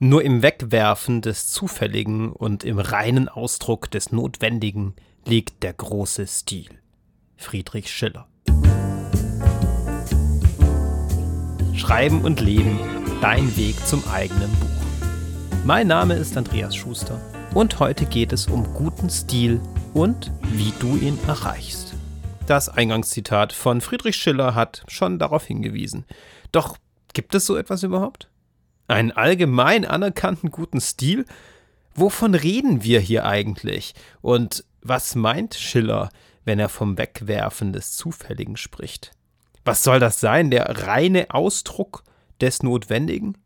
Nur im Wegwerfen des Zufälligen und im reinen Ausdruck des Notwendigen liegt der große Stil. Friedrich Schiller. Schreiben und Leben, dein Weg zum eigenen Buch. Mein Name ist Andreas Schuster und heute geht es um guten Stil und wie du ihn erreichst. Das Eingangszitat von Friedrich Schiller hat schon darauf hingewiesen. Doch gibt es so etwas überhaupt? Einen allgemein anerkannten guten Stil? Wovon reden wir hier eigentlich? Und was meint Schiller, wenn er vom Wegwerfen des Zufälligen spricht? Was soll das sein? Der reine Ausdruck des Notwendigen?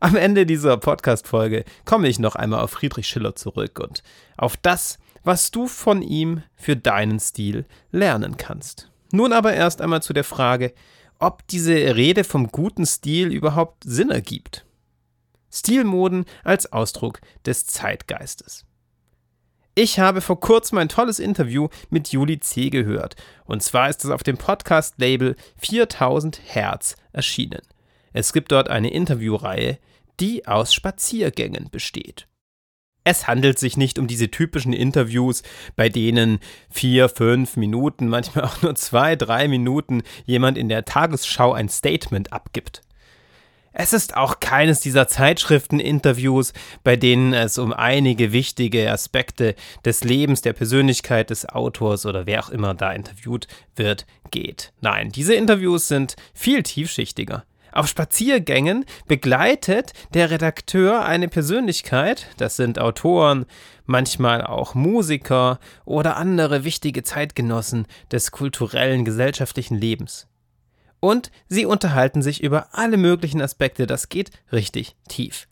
Am Ende dieser Podcast-Folge komme ich noch einmal auf Friedrich Schiller zurück und auf das, was du von ihm für deinen Stil lernen kannst. Nun aber erst einmal zu der Frage, ob diese Rede vom guten Stil überhaupt Sinn ergibt. Stilmoden als Ausdruck des Zeitgeistes. Ich habe vor kurzem ein tolles Interview mit Juli C. gehört. Und zwar ist es auf dem Podcast-Label 4000 Hertz erschienen. Es gibt dort eine Interviewreihe, die aus Spaziergängen besteht. Es handelt sich nicht um diese typischen Interviews, bei denen vier, fünf Minuten, manchmal auch nur zwei, drei Minuten jemand in der Tagesschau ein Statement abgibt. Es ist auch keines dieser Zeitschriften-Interviews, bei denen es um einige wichtige Aspekte des Lebens, der Persönlichkeit des Autors oder wer auch immer da interviewt wird, geht. Nein, diese Interviews sind viel tiefschichtiger. Auf Spaziergängen begleitet der Redakteur eine Persönlichkeit, das sind Autoren, manchmal auch Musiker oder andere wichtige Zeitgenossen des kulturellen, gesellschaftlichen Lebens. Und sie unterhalten sich über alle möglichen Aspekte, das geht richtig tief.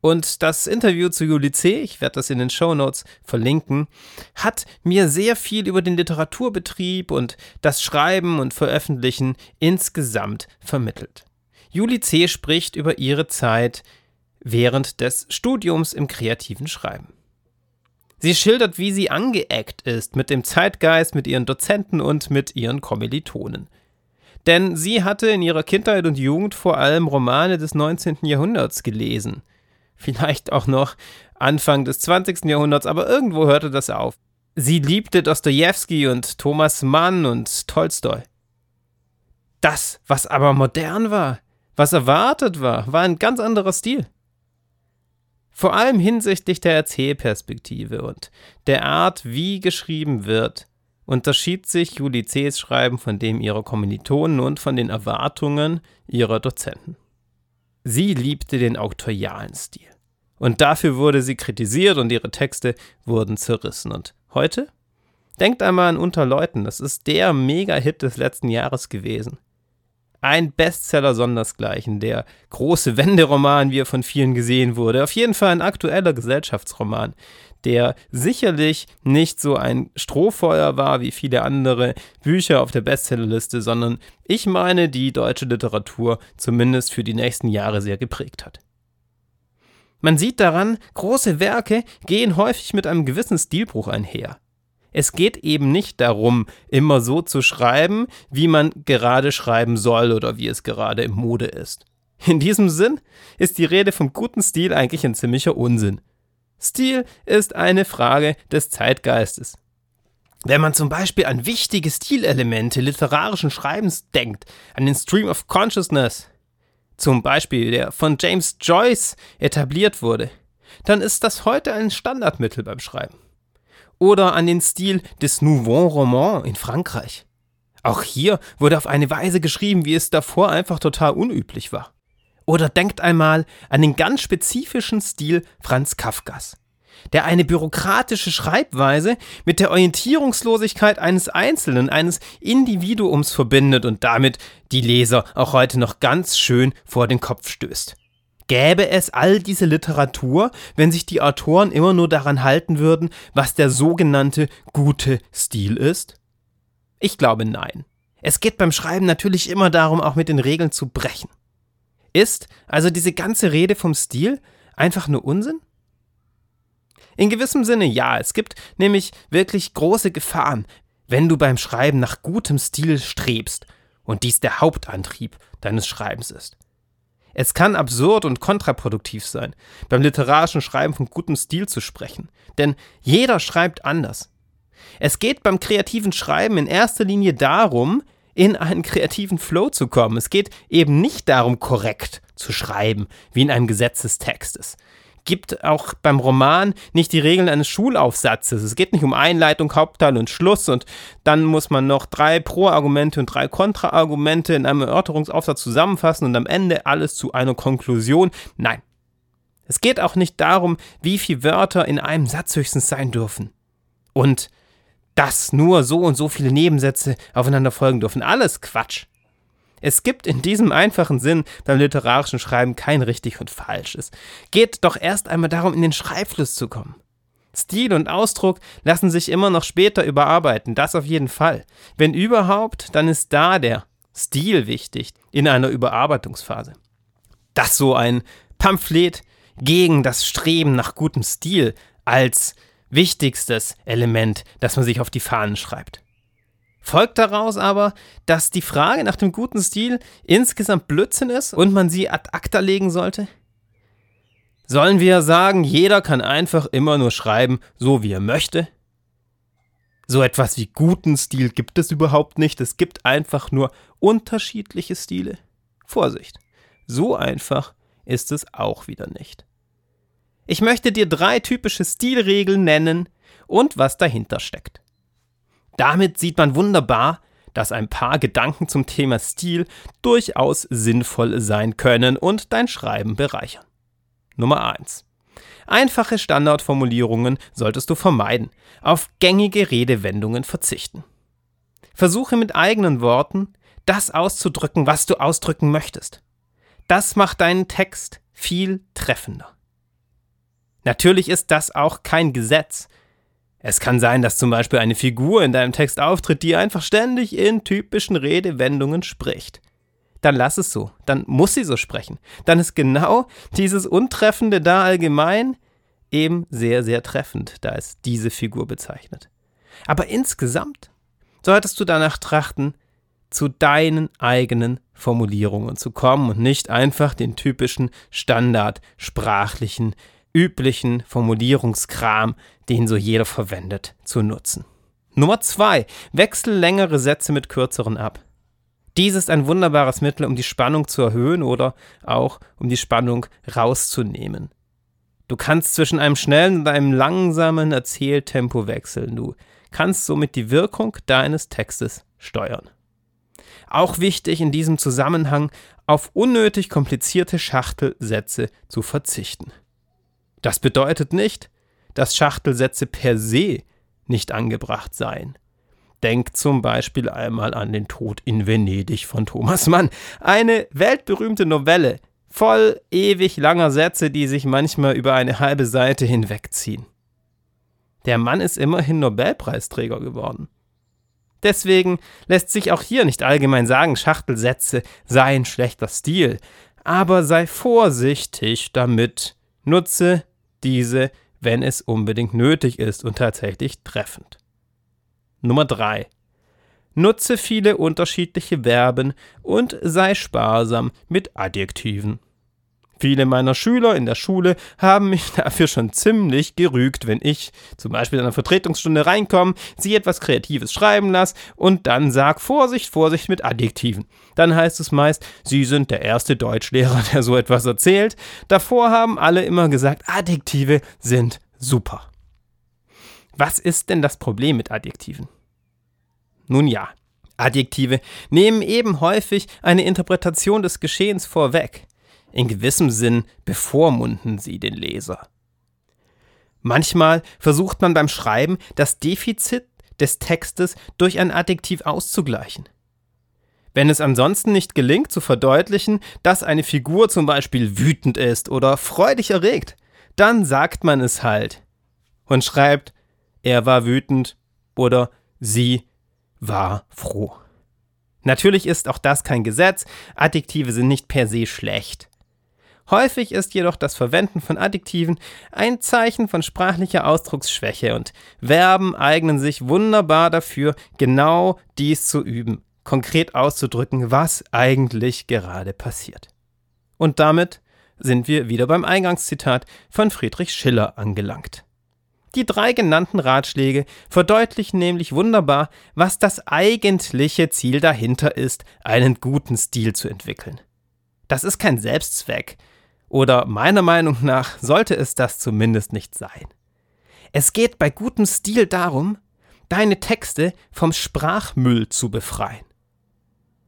Und das Interview zu Juli C., ich werde das in den Show Notes verlinken, hat mir sehr viel über den Literaturbetrieb und das Schreiben und Veröffentlichen insgesamt vermittelt. Juli C. spricht über ihre Zeit während des Studiums im kreativen Schreiben. Sie schildert, wie sie angeeckt ist mit dem Zeitgeist, mit ihren Dozenten und mit ihren Kommilitonen. Denn sie hatte in ihrer Kindheit und Jugend vor allem Romane des 19. Jahrhunderts gelesen. Vielleicht auch noch Anfang des 20. Jahrhunderts, aber irgendwo hörte das auf. Sie liebte Dostoevsky und Thomas Mann und Tolstoi. Das, was aber modern war, was erwartet war, war ein ganz anderer Stil. Vor allem hinsichtlich der Erzählperspektive und der Art, wie geschrieben wird, unterschied sich Juli C.'s Schreiben von dem ihrer Kommilitonen und von den Erwartungen ihrer Dozenten. Sie liebte den autorialen Stil. Und dafür wurde sie kritisiert und ihre Texte wurden zerrissen. Und heute? Denkt einmal an Unter Leuten, das ist der Mega-Hit des letzten Jahres gewesen ein Bestseller sondersgleichen, der große Wenderoman, wie er von vielen gesehen wurde. Auf jeden Fall ein aktueller Gesellschaftsroman, der sicherlich nicht so ein Strohfeuer war wie viele andere Bücher auf der Bestsellerliste, sondern ich meine, die deutsche Literatur zumindest für die nächsten Jahre sehr geprägt hat. Man sieht daran, große Werke gehen häufig mit einem gewissen Stilbruch einher. Es geht eben nicht darum, immer so zu schreiben, wie man gerade schreiben soll oder wie es gerade im Mode ist. In diesem Sinn ist die Rede vom guten Stil eigentlich ein ziemlicher Unsinn. Stil ist eine Frage des Zeitgeistes. Wenn man zum Beispiel an wichtige Stilelemente literarischen Schreibens denkt, an den Stream of Consciousness, zum Beispiel der von James Joyce etabliert wurde, dann ist das heute ein Standardmittel beim Schreiben oder an den Stil des Nouveau Roman in Frankreich. Auch hier wurde auf eine Weise geschrieben, wie es davor einfach total unüblich war. Oder denkt einmal an den ganz spezifischen Stil Franz Kafkas, der eine bürokratische Schreibweise mit der Orientierungslosigkeit eines Einzelnen, eines Individuums verbindet und damit die Leser auch heute noch ganz schön vor den Kopf stößt. Gäbe es all diese Literatur, wenn sich die Autoren immer nur daran halten würden, was der sogenannte gute Stil ist? Ich glaube nein. Es geht beim Schreiben natürlich immer darum, auch mit den Regeln zu brechen. Ist also diese ganze Rede vom Stil einfach nur Unsinn? In gewissem Sinne ja, es gibt nämlich wirklich große Gefahren, wenn du beim Schreiben nach gutem Stil strebst und dies der Hauptantrieb deines Schreibens ist. Es kann absurd und kontraproduktiv sein, beim literarischen Schreiben von gutem Stil zu sprechen, denn jeder schreibt anders. Es geht beim kreativen Schreiben in erster Linie darum, in einen kreativen Flow zu kommen. Es geht eben nicht darum, korrekt zu schreiben, wie in einem Gesetz des Textes. Gibt auch beim Roman nicht die Regeln eines Schulaufsatzes. Es geht nicht um Einleitung, Hauptteil und Schluss und dann muss man noch drei Pro-Argumente und drei Kontra-Argumente in einem Erörterungsaufsatz zusammenfassen und am Ende alles zu einer Konklusion. Nein. Es geht auch nicht darum, wie viele Wörter in einem Satz höchstens sein dürfen. Und dass nur so und so viele Nebensätze aufeinander folgen dürfen. Alles Quatsch. Es gibt in diesem einfachen Sinn beim literarischen Schreiben kein richtig und falsch. Es geht doch erst einmal darum, in den Schreibfluss zu kommen. Stil und Ausdruck lassen sich immer noch später überarbeiten, das auf jeden Fall. Wenn überhaupt, dann ist da der Stil wichtig in einer Überarbeitungsphase. Dass so ein Pamphlet gegen das Streben nach gutem Stil als wichtigstes Element, das man sich auf die Fahnen schreibt. Folgt daraus aber, dass die Frage nach dem guten Stil insgesamt Blödsinn ist und man sie ad acta legen sollte? Sollen wir sagen, jeder kann einfach immer nur schreiben, so wie er möchte? So etwas wie guten Stil gibt es überhaupt nicht, es gibt einfach nur unterschiedliche Stile. Vorsicht, so einfach ist es auch wieder nicht. Ich möchte dir drei typische Stilregeln nennen und was dahinter steckt. Damit sieht man wunderbar, dass ein paar Gedanken zum Thema Stil durchaus sinnvoll sein können und dein Schreiben bereichern. Nummer 1. Einfache Standardformulierungen solltest du vermeiden, auf gängige Redewendungen verzichten. Versuche mit eigenen Worten das auszudrücken, was du ausdrücken möchtest. Das macht deinen Text viel treffender. Natürlich ist das auch kein Gesetz, es kann sein, dass zum Beispiel eine Figur in deinem Text auftritt, die einfach ständig in typischen Redewendungen spricht. Dann lass es so, dann muss sie so sprechen. Dann ist genau dieses Untreffende da allgemein eben sehr, sehr treffend, da es diese Figur bezeichnet. Aber insgesamt solltest du danach trachten, zu deinen eigenen Formulierungen zu kommen und nicht einfach den typischen standardsprachlichen üblichen Formulierungskram, den so jeder verwendet, zu nutzen. Nummer zwei: Wechsel längere Sätze mit kürzeren ab. Dies ist ein wunderbares Mittel, um die Spannung zu erhöhen oder auch um die Spannung rauszunehmen. Du kannst zwischen einem schnellen und einem langsamen Erzähltempo wechseln. Du kannst somit die Wirkung deines Textes steuern. Auch wichtig in diesem Zusammenhang, auf unnötig komplizierte Schachtelsätze zu verzichten. Das bedeutet nicht, dass Schachtelsätze per se nicht angebracht seien. Denk zum Beispiel einmal an den Tod in Venedig von Thomas Mann. Eine weltberühmte Novelle, voll ewig langer Sätze, die sich manchmal über eine halbe Seite hinwegziehen. Der Mann ist immerhin Nobelpreisträger geworden. Deswegen lässt sich auch hier nicht allgemein sagen, Schachtelsätze seien schlechter Stil, aber sei vorsichtig damit, nutze diese, wenn es unbedingt nötig ist und tatsächlich treffend. Nummer 3. Nutze viele unterschiedliche Verben und sei sparsam mit Adjektiven. Viele meiner Schüler in der Schule haben mich dafür schon ziemlich gerügt, wenn ich zum Beispiel in einer Vertretungsstunde reinkomme, sie etwas Kreatives schreiben lasse und dann sag Vorsicht, Vorsicht mit Adjektiven. Dann heißt es meist, sie sind der erste Deutschlehrer, der so etwas erzählt. Davor haben alle immer gesagt, Adjektive sind super. Was ist denn das Problem mit Adjektiven? Nun ja, Adjektive nehmen eben häufig eine Interpretation des Geschehens vorweg. In gewissem Sinn bevormunden sie den Leser. Manchmal versucht man beim Schreiben das Defizit des Textes durch ein Adjektiv auszugleichen. Wenn es ansonsten nicht gelingt zu verdeutlichen, dass eine Figur zum Beispiel wütend ist oder freudig erregt, dann sagt man es halt und schreibt, er war wütend oder sie war froh. Natürlich ist auch das kein Gesetz, Adjektive sind nicht per se schlecht. Häufig ist jedoch das Verwenden von Adjektiven ein Zeichen von sprachlicher Ausdrucksschwäche und Verben eignen sich wunderbar dafür, genau dies zu üben, konkret auszudrücken, was eigentlich gerade passiert. Und damit sind wir wieder beim Eingangszitat von Friedrich Schiller angelangt. Die drei genannten Ratschläge verdeutlichen nämlich wunderbar, was das eigentliche Ziel dahinter ist, einen guten Stil zu entwickeln. Das ist kein Selbstzweck, oder meiner Meinung nach sollte es das zumindest nicht sein. Es geht bei gutem Stil darum, deine Texte vom Sprachmüll zu befreien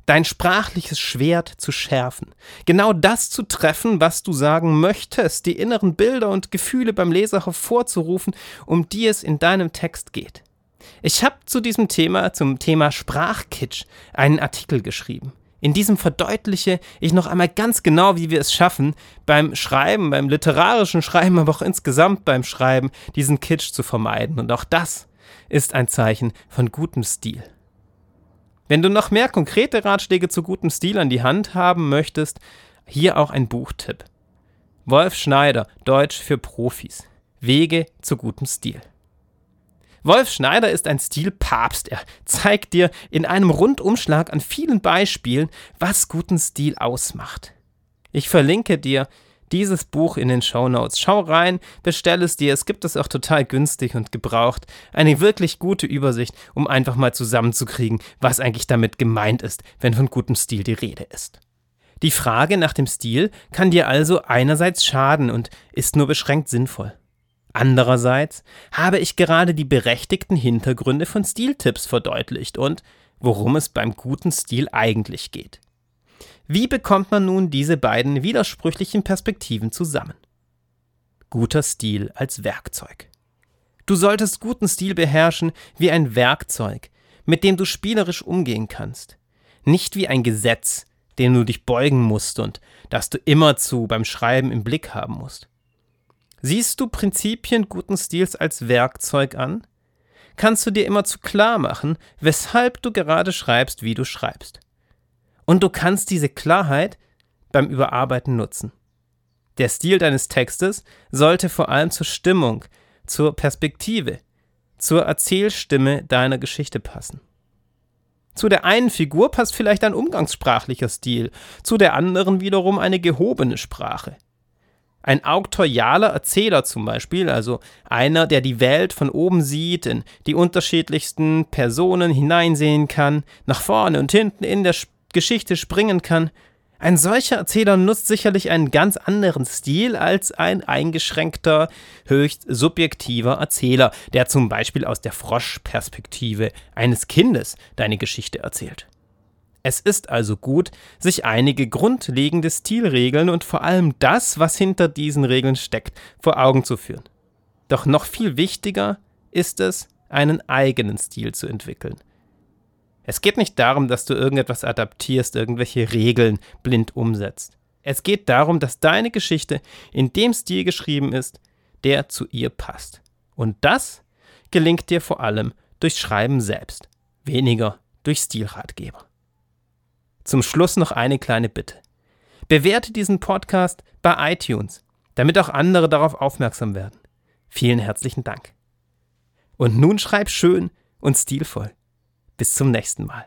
dein sprachliches Schwert zu schärfen, genau das zu treffen, was du sagen möchtest, die inneren Bilder und Gefühle beim Leser hervorzurufen, um die es in deinem Text geht. Ich habe zu diesem Thema, zum Thema Sprachkitsch, einen Artikel geschrieben. In diesem verdeutliche ich noch einmal ganz genau, wie wir es schaffen, beim Schreiben, beim literarischen Schreiben, aber auch insgesamt beim Schreiben, diesen Kitsch zu vermeiden. Und auch das ist ein Zeichen von gutem Stil. Wenn du noch mehr konkrete Ratschläge zu gutem Stil an die Hand haben möchtest, hier auch ein Buchtipp. Wolf Schneider, Deutsch für Profis. Wege zu gutem Stil. Wolf Schneider ist ein Stilpapst. Er zeigt dir in einem Rundumschlag an vielen Beispielen, was guten Stil ausmacht. Ich verlinke dir dieses Buch in den Show Notes. Schau rein, bestell es dir. Es gibt es auch total günstig und gebraucht. Eine wirklich gute Übersicht, um einfach mal zusammenzukriegen, was eigentlich damit gemeint ist, wenn von gutem Stil die Rede ist. Die Frage nach dem Stil kann dir also einerseits schaden und ist nur beschränkt sinnvoll. Andererseits habe ich gerade die berechtigten Hintergründe von Stiltipps verdeutlicht und worum es beim guten Stil eigentlich geht. Wie bekommt man nun diese beiden widersprüchlichen Perspektiven zusammen? Guter Stil als Werkzeug. Du solltest guten Stil beherrschen wie ein Werkzeug, mit dem du spielerisch umgehen kannst. Nicht wie ein Gesetz, dem du dich beugen musst und das du immerzu beim Schreiben im Blick haben musst. Siehst du Prinzipien guten Stils als Werkzeug an? Kannst du dir immerzu klar machen, weshalb du gerade schreibst, wie du schreibst. Und du kannst diese Klarheit beim Überarbeiten nutzen. Der Stil deines Textes sollte vor allem zur Stimmung, zur Perspektive, zur Erzählstimme deiner Geschichte passen. Zu der einen Figur passt vielleicht ein umgangssprachlicher Stil, zu der anderen wiederum eine gehobene Sprache. Ein auktorialer Erzähler zum Beispiel, also einer, der die Welt von oben sieht, in die unterschiedlichsten Personen hineinsehen kann, nach vorne und hinten in der Geschichte springen kann. Ein solcher Erzähler nutzt sicherlich einen ganz anderen Stil als ein eingeschränkter, höchst subjektiver Erzähler, der zum Beispiel aus der Froschperspektive eines Kindes deine Geschichte erzählt. Es ist also gut, sich einige grundlegende Stilregeln und vor allem das, was hinter diesen Regeln steckt, vor Augen zu führen. Doch noch viel wichtiger ist es, einen eigenen Stil zu entwickeln. Es geht nicht darum, dass du irgendetwas adaptierst, irgendwelche Regeln blind umsetzt. Es geht darum, dass deine Geschichte in dem Stil geschrieben ist, der zu ihr passt. Und das gelingt dir vor allem durch Schreiben selbst, weniger durch Stilratgeber. Zum Schluss noch eine kleine Bitte. Bewerte diesen Podcast bei iTunes, damit auch andere darauf aufmerksam werden. Vielen herzlichen Dank. Und nun schreib schön und stilvoll. Bis zum nächsten Mal.